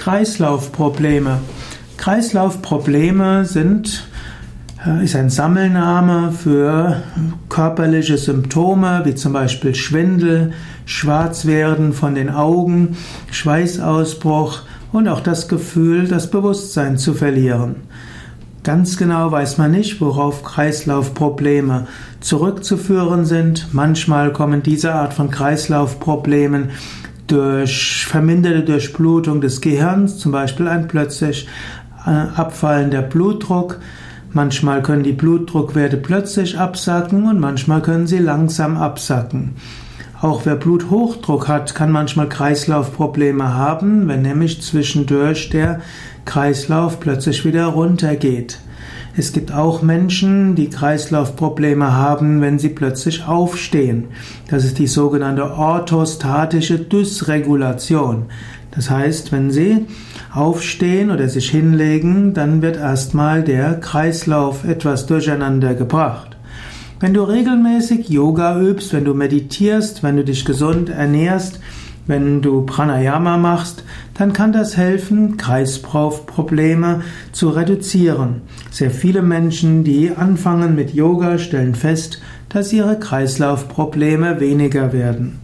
Kreislaufprobleme. Kreislaufprobleme sind äh, ist ein Sammelname für körperliche Symptome wie zum Beispiel Schwindel, Schwarzwerden von den Augen, Schweißausbruch und auch das Gefühl, das Bewusstsein zu verlieren. Ganz genau weiß man nicht, worauf Kreislaufprobleme zurückzuführen sind. Manchmal kommen diese Art von Kreislaufproblemen durch verminderte Durchblutung des Gehirns, zum Beispiel ein plötzlich äh, abfallender Blutdruck. Manchmal können die Blutdruckwerte plötzlich absacken und manchmal können sie langsam absacken. Auch wer Bluthochdruck hat, kann manchmal Kreislaufprobleme haben, wenn nämlich zwischendurch der Kreislauf plötzlich wieder runtergeht. Es gibt auch Menschen, die Kreislaufprobleme haben, wenn sie plötzlich aufstehen. Das ist die sogenannte orthostatische Dysregulation. Das heißt, wenn sie aufstehen oder sich hinlegen, dann wird erstmal der Kreislauf etwas durcheinander gebracht. Wenn du regelmäßig Yoga übst, wenn du meditierst, wenn du dich gesund ernährst, wenn du Pranayama machst, dann kann das helfen, Kreislaufprobleme zu reduzieren. Sehr viele Menschen, die anfangen mit Yoga, stellen fest, dass ihre Kreislaufprobleme weniger werden.